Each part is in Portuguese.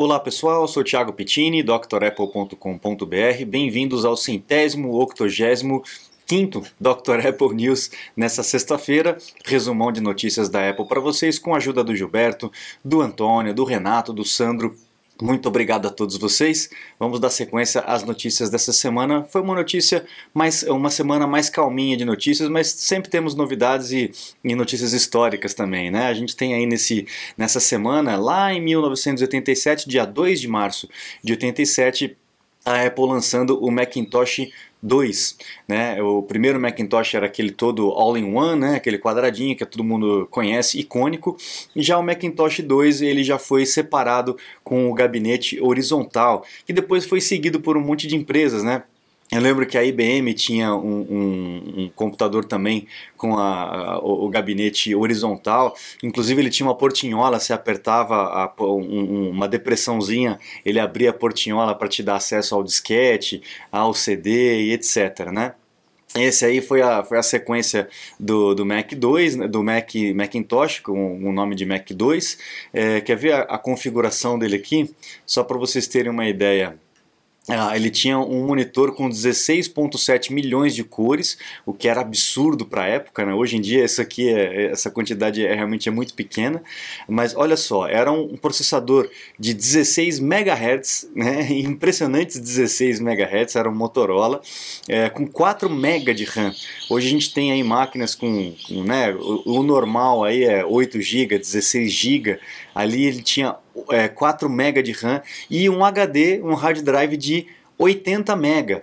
Olá pessoal, sou Thiago Pittini, drapple.com.br. Bem-vindos ao centésimo, octogésimo, quinto Dr. Apple News nessa sexta-feira. Resumão de notícias da Apple para vocês com a ajuda do Gilberto, do Antônio, do Renato, do Sandro muito obrigado a todos vocês. Vamos dar sequência às notícias dessa semana. Foi uma notícia mais uma semana mais calminha de notícias, mas sempre temos novidades e, e, notícias históricas também, né? A gente tem aí nesse nessa semana, lá em 1987, dia 2 de março de 87, a Apple lançando o Macintosh 2, né? O primeiro Macintosh era aquele todo all-in-one, né? Aquele quadradinho que todo mundo conhece, icônico. E já o Macintosh 2 ele já foi separado com o gabinete horizontal, que depois foi seguido por um monte de empresas, né? Eu lembro que a IBM tinha um, um, um computador também com a, a, o, o, gabinete horizontal, inclusive ele tinha uma portinhola, você apertava a, um, uma depressãozinha, ele abria a portinhola para te dar acesso ao disquete, ao CD e etc. Né? Esse aí foi a, foi a sequência do, do Mac 2, né, do Mac Macintosh, com o nome de Mac 2. É, quer ver a, a configuração dele aqui? Só para vocês terem uma ideia. Ah, ele tinha um monitor com 16.7 milhões de cores, o que era absurdo para a época. Né? Hoje em dia isso aqui é, essa quantidade é, realmente é muito pequena, mas olha só, era um processador de 16 MHz, né? impressionantes 16 MHz, era um Motorola, é, com 4 MB de RAM. Hoje a gente tem aí máquinas com, com né, o, o normal aí é 8 GB, 16 GB, ali ele tinha é, 4 MB de RAM e um HD, um hard drive de 80 MB.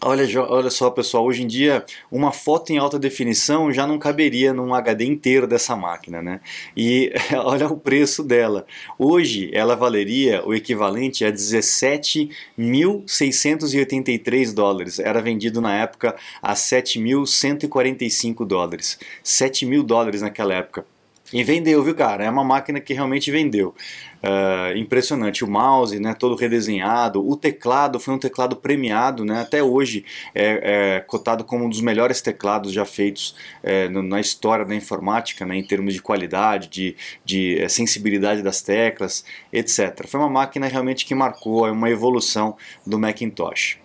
Olha, olha só, pessoal, hoje em dia uma foto em alta definição já não caberia num HD inteiro dessa máquina, né? E olha o preço dela. Hoje ela valeria o equivalente a 17.683 dólares. Era vendido na época a 7.145 dólares. 7 mil dólares naquela época. E vendeu, viu, cara? É uma máquina que realmente vendeu. Uh, impressionante. O mouse, né, todo redesenhado. O teclado foi um teclado premiado, né? Até hoje é, é cotado como um dos melhores teclados já feitos é, na história da informática, né, em termos de qualidade, de, de é, sensibilidade das teclas, etc. Foi uma máquina realmente que marcou uma evolução do Macintosh.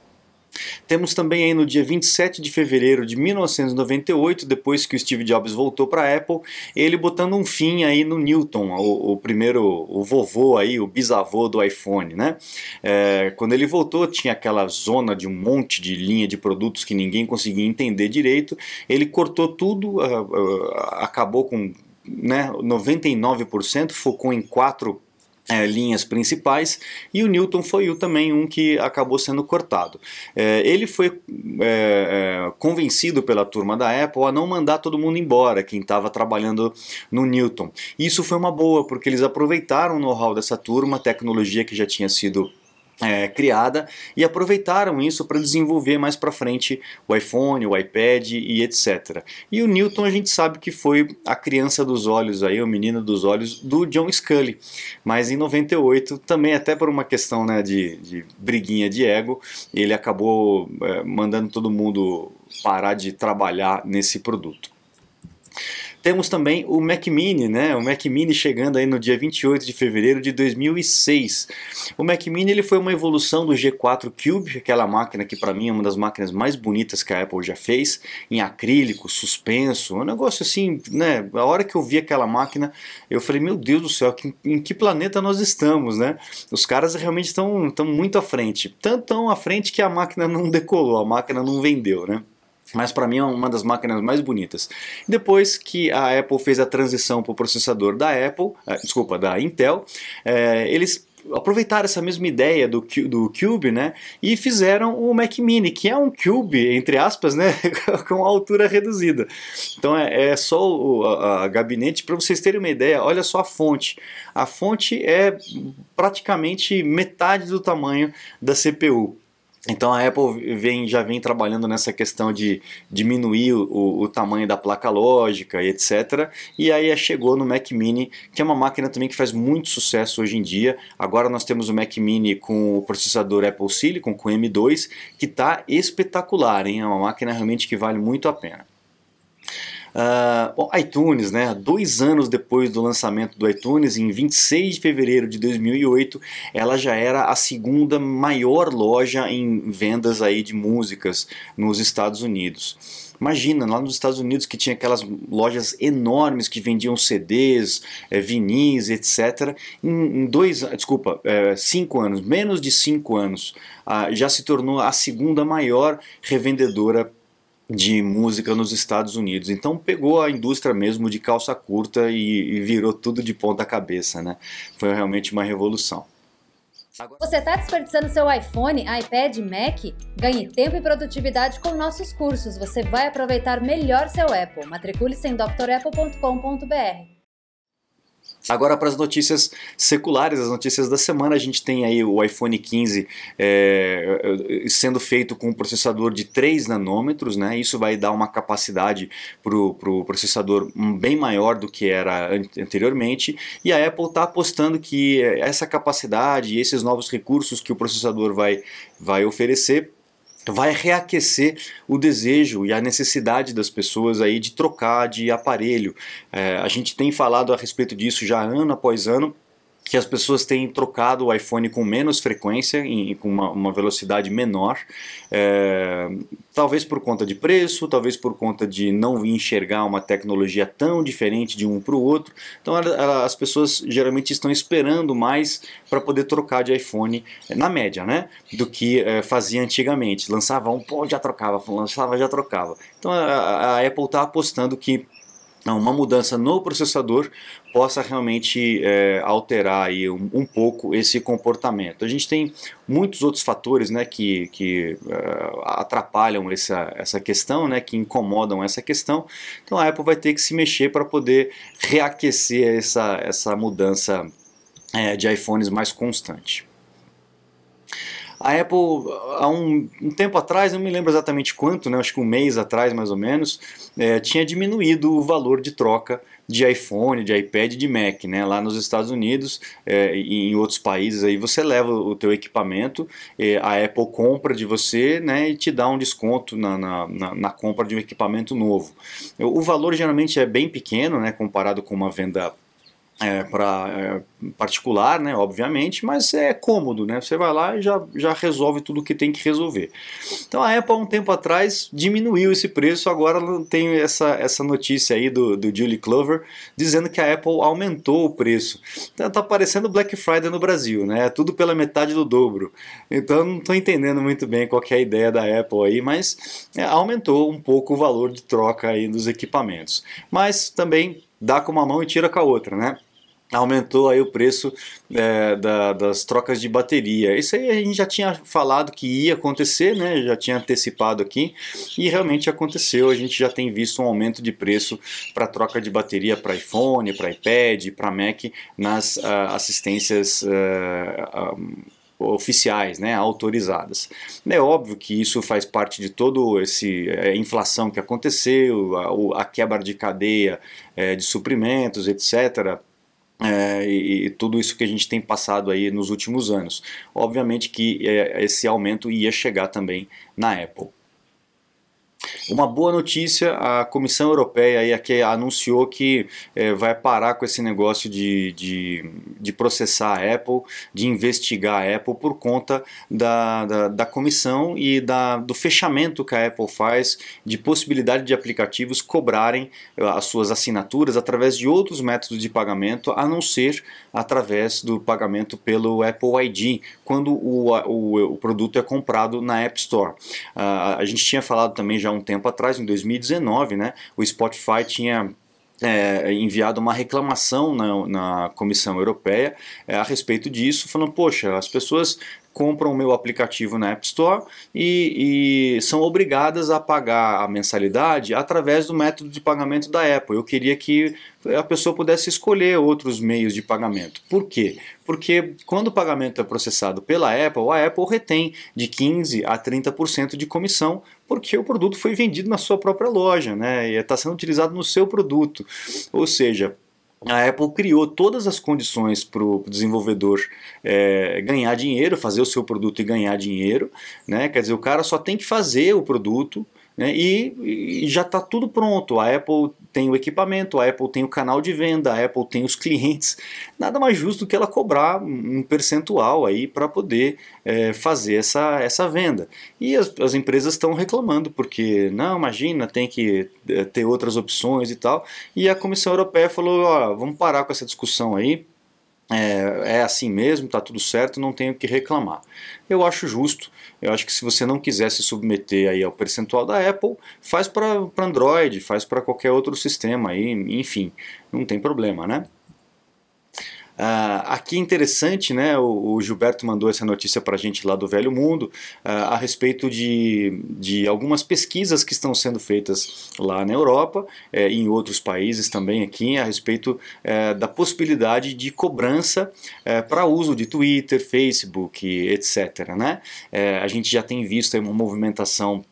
Temos também aí no dia 27 de fevereiro de 1998, depois que o Steve Jobs voltou para a Apple, ele botando um fim aí no Newton, o, o, primeiro, o vovô aí, o bisavô do iPhone, né? É, quando ele voltou tinha aquela zona de um monte de linha de produtos que ninguém conseguia entender direito, ele cortou tudo, uh, uh, acabou com né, 99%, focou em quatro é, linhas principais e o Newton foi o, também um que acabou sendo cortado. É, ele foi é, é convencido pela turma da Apple a não mandar todo mundo embora, quem estava trabalhando no Newton. Isso foi uma boa, porque eles aproveitaram o know-how dessa turma, tecnologia que já tinha sido é, criada e aproveitaram isso para desenvolver mais para frente o iPhone, o iPad e etc. E o Newton a gente sabe que foi a criança dos olhos aí, o menino dos olhos do John Scully, mas em 98 também até por uma questão né, de, de briguinha de ego ele acabou é, mandando todo mundo parar de trabalhar nesse produto. Temos também o Mac Mini, né? O Mac Mini chegando aí no dia 28 de fevereiro de 2006. O Mac Mini ele foi uma evolução do G4 Cube, aquela máquina que para mim é uma das máquinas mais bonitas que a Apple já fez, em acrílico, suspenso, um negócio assim, né? A hora que eu vi aquela máquina, eu falei, meu Deus do céu, em que planeta nós estamos, né? Os caras realmente estão, estão muito à frente, tanto tão à frente que a máquina não decolou, a máquina não vendeu, né? Mas para mim é uma das máquinas mais bonitas. Depois que a Apple fez a transição para o processador da Apple, uh, desculpa, da Intel, uh, eles aproveitaram essa mesma ideia do, do Cube, né, e fizeram o Mac Mini, que é um Cube, entre aspas, né, com altura reduzida. Então é, é só o a, a gabinete, para vocês terem uma ideia, olha só a fonte. A fonte é praticamente metade do tamanho da CPU. Então a Apple vem, já vem trabalhando nessa questão de diminuir o, o, tamanho da placa lógica e etc. E aí chegou no Mac Mini, que é uma máquina também que faz muito sucesso hoje em dia. Agora nós temos o Mac Mini com o processador Apple Silicon, com M2, que está espetacular, hein? é uma máquina realmente que vale muito a pena. Uh, bom, iTunes, né? Dois anos depois do lançamento do iTunes, em 26 de fevereiro de 2008, ela já era a segunda maior loja em vendas aí de músicas nos Estados Unidos. Imagina, lá nos Estados Unidos que tinha aquelas lojas enormes que vendiam CDs, é, vinis, etc. Em, em, dois, desculpa, é, cinco anos, menos de cinco anos, ah, já se tornou a segunda maior revendedora de música nos Estados Unidos. Então pegou a indústria mesmo de calça curta e, e virou tudo de ponta cabeça, né? Foi realmente uma revolução. Você está desperdiçando seu iPhone, iPad, Mac? Ganhe tempo e produtividade com nossos cursos. Você vai aproveitar melhor seu Apple. Matricule-se em drapple.com.br. Agora para as notícias seculares, as notícinotícias da semana, a gente tem aí o iPhone 15 é, sendo feito com um processador de 3 nanômetros, né? Isso vai dar uma capacidade para o pro processador bem maior do que era anteriormente. E a Apple está apostando que essa capacidade e esses novos recursos que o processador vai, vai oferecer vai reaquecer o desejo e a necessidade das pessoas aí de trocar de aparelho. É, a gente tem falado a respeito disso já ano após ano que as pessoas têm trocado o iPhone com menos frequência, e com uma, uma velocidade menor, é, talvez por conta de preço, talvez por conta de não enxergar uma tecnologia tão diferente de um para o outro. Então ela, ela, as pessoas geralmente estão esperando mais para poder trocar de iPhone, é, na média, né, do que é, fazia antigamente. Lançava um, pô, já trocava, lançava, já trocava. Então a, a Apple está apostando que uma mudança no processador possa realmente é, alterar aí um, um, pouco esse comportamento. A gente tem muitos outros fatores né, que, que uh, atrapalham essa, essa questão, né, que incomodam essa questão. Então a Apple vai ter que se mexer para poder reaquecer essa, essa mudança é, de iPhones mais constante. A Apple, há um, um, tempo atrás, não me lembro exatamente quanto, né, acho que um mês atrás mais ou menos, é, tinha diminuído o valor de troca de iPhone, de iPad, de Mac, né? Lá nos Estados Unidos é, e em outros países aí você leva o teu equipamento, é, a Apple compra de você, né? E te dá um desconto na, na, na, na compra de um equipamento novo. O valor geralmente é bem pequeno, né? Comparado com uma venda é, para é, particular, né, obviamente, mas é cômodo, né? Você vai lá e já, já resolve tudo o que tem que resolver. Então a Apple, um tempo atrás, diminuiu esse preço, agora tem essa, essa notícia aí do, do Julie Clover dizendo que a Apple aumentou o preço. Então tá parecendo Black Friday no Brasil, né? É tudo pela metade do dobro. Então não estou entendendo muito bem qual é a ideia da Apple aí, mas é, aumentou um pouco o valor de troca aí dos equipamentos. Mas também dá com uma mão e tira com a outra, né? Aumentou aí o preço é, da, das trocas de bateria. Isso aí a gente já tinha falado que ia acontecer, né? já tinha antecipado aqui e realmente aconteceu. A gente já tem visto um aumento de preço para troca de bateria para iPhone, para iPad, para Mac nas uh, assistências uh, um, oficiais, né, autorizadas. É óbvio que isso faz parte de todo esse é, inflação que aconteceu, a, a quebra de cadeia é, de suprimentos, etc. É, e, e, tudo isso que a gente tem passado aí nos últimos anos. Obviamente que é, esse aumento ia chegar também na Apple. Uma boa notícia, a Comissão Europeia aí aqui anunciou que é, vai parar com esse negócio de, de, de, processar a Apple, de investigar a Apple por conta da, da, da, comissão e da, do fechamento que a Apple faz de possibilidade de aplicativos cobrarem eh, as suas assinaturas através de outros métodos de pagamento, a não ser através do pagamento pelo Apple ID, quando o, o, o produto é comprado na App Store. Uh, a gente tinha falado também já um tempo atrás, em 2019, né, o Spotify tinha é, enviado uma reclamação na, na Comissão Europeia é, a respeito disso, falando: poxa, as pessoas compram o meu aplicativo na App Store e, e, são obrigadas a pagar a mensalidade através do método de pagamento da Apple. Eu queria que a pessoa pudesse escolher outros meios de pagamento. Por quê? Porque quando o pagamento é processado pela Apple, a Apple retém de 15% a 30% de comissão, porque o produto foi vendido na sua própria loja, né? E está sendo utilizado no seu produto. Ou seja, a Apple criou todas as condições para o desenvolvedor é, ganhar dinheiro, fazer o seu produto e ganhar dinheiro. Né? Quer dizer, o cara só tem que fazer o produto, né? e, e, já está tudo pronto. A Apple tem o equipamento, a Apple tem o canal de venda, a Apple tem os clientes. Nada mais justo que ela cobrar um percentual aí para poder é, fazer essa, essa venda. E as, as empresas estão reclamando porque, não, imagina, tem que é, ter outras opções e tal. E a Comissão Europeia falou, ó, vamos parar com essa discussão aí é, é, assim mesmo, está tudo certo, não tenho que reclamar. Eu acho justo, eu acho que se você não quiser se submeter aí ao percentual da Apple, faz para Android, faz para qualquer outro sistema aí, enfim, não tem problema, né? Uh, aqui interessante, né, o, o, Gilberto mandou essa notícia para a gente lá do Velho Mundo uh, a respeito de, de algumas pesquisas que estão sendo feitas lá na Europa eh, e em outros países também aqui a respeito eh, da possibilidade de cobrança eh, para uso de Twitter, Facebook, etc. Né? a gente já tem visto uma movimentação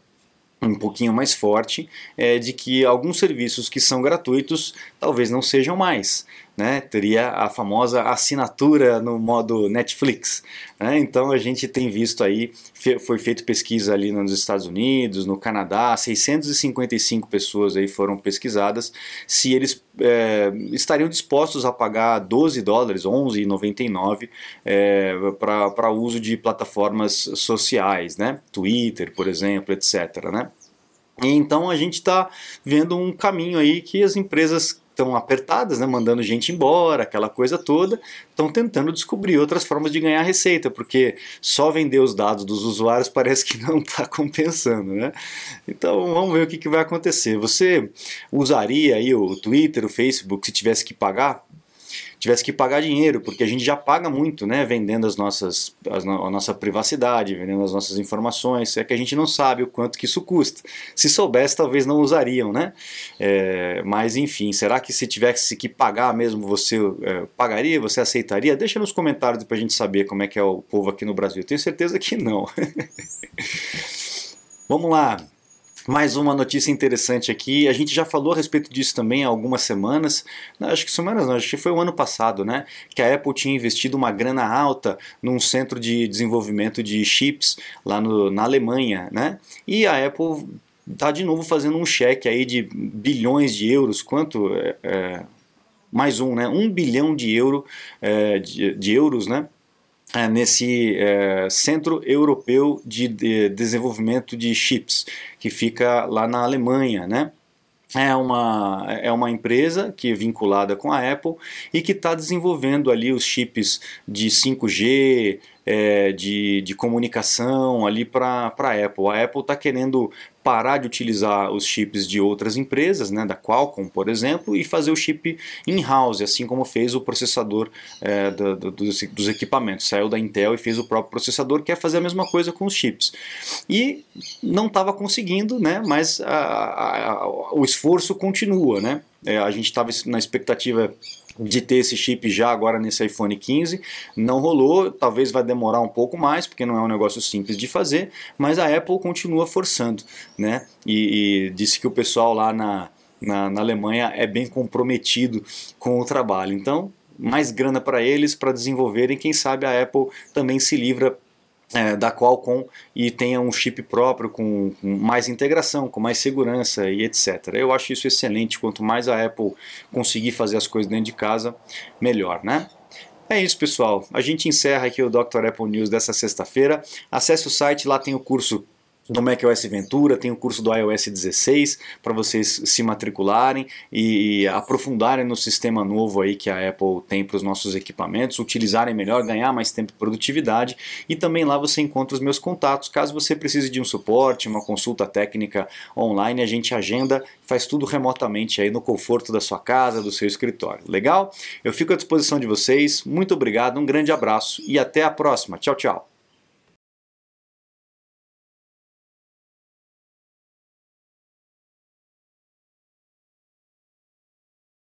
um pouquinho mais forte é, de que alguns serviços que são gratuitos talvez não sejam mais. Né? Teria a famosa assinatura no modo Netflix. Né? Então a gente tem visto aí, foi feita pesquisa ali nos Estados Unidos, no Canadá, 655 pessoas aí foram pesquisadas se eles é, estariam dispostos a pagar 12 dólares, 11,99 é, para uso de plataformas sociais, né? Twitter, por exemplo, etc. Né? Então a gente está vendo um caminho aí que as empresas estão apertadas, né, mandando gente embora, aquela coisa toda, estão tentando descobrir outras formas de ganhar receita, porque só vender os dados dos usuários parece que não está compensando, né? Então vamos ver o que, que vai acontecer. Você usaria aí o Twitter, o Facebook, se tivesse que pagar? Tivesse que pagar dinheiro, porque a gente já paga muito, né, vendendo as nossas, as, a nossa privacidade, vendendo as nossas informações, é que a gente não sabe o quanto que isso custa. Se soubesse, talvez não usariam, né? É, mas enfim, será que se tivesse que pagar mesmo, você é, pagaria, você aceitaria? Deixa nos comentários para a gente saber como é que é o povo aqui no Brasil. Tenho certeza que não. Vamos lá. Mais uma notícia interessante aqui, a gente já falou a respeito disso também há algumas semanas, não, acho que semanas não, acho que foi o ano passado, né? Que a Apple tinha investido uma grana alta num centro de desenvolvimento de chips lá no, na Alemanha, né? E a Apple está de novo fazendo um cheque aí de bilhões de euros, quanto? É, é, mais um, né? Um bilhão de, euro, é, de, de euros, né? É, nesse é, Centro Europeu de, de, Desenvolvimento de Chips, que fica lá na Alemanha, né? É uma, é uma empresa que é vinculada com a Apple e que está desenvolvendo ali os chips de 5G, é, de, de comunicação ali para a Apple. A Apple está querendo parar de utilizar os chips de outras empresas, né, da Qualcomm, por exemplo, e fazer o chip in-house, assim como fez o processador é, do, do, dos, dos, equipamentos. Saiu da Intel e fez o próprio processador, quer fazer a mesma coisa com os chips. E não estava conseguindo, né, mas a, a, a, o esforço continua. Né? É, a gente estava na expectativa de ter esse chip já agora nesse iPhone 15. Não rolou, talvez vai demorar um pouco mais, porque não é um negócio simples de fazer, mas a Apple continua forçando, né? E, e disse que o pessoal lá na, na, na Alemanha é bem comprometido com o trabalho. Então, mais grana para eles para desenvolverem, quem sabe a Apple também se livra é, da Qualcomm e tenha um chip próprio com, com, mais integração, com mais segurança e etc. Eu acho isso excelente. Quanto mais a Apple conseguir fazer as coisas dentro de casa, melhor, né? É isso, pessoal. A gente encerra aqui o Dr. Apple News dessa sexta-feira. Acesse o site, lá tem o curso do macOS Ventura, tem o curso do iOS 16 para vocês se matricularem e aprofundarem no sistema novo aí que a Apple tem para os nossos equipamentos, utilizarem melhor, ganhar mais tempo e produtividade e também lá você encontra os meus contatos, caso você precise de um suporte, uma consulta técnica online, a gente agenda, faz tudo remotamente aí no conforto da sua casa, do seu escritório. Legal? Eu fico à disposição de vocês. Muito obrigado, um grande abraço e até a próxima. Tchau, tchau.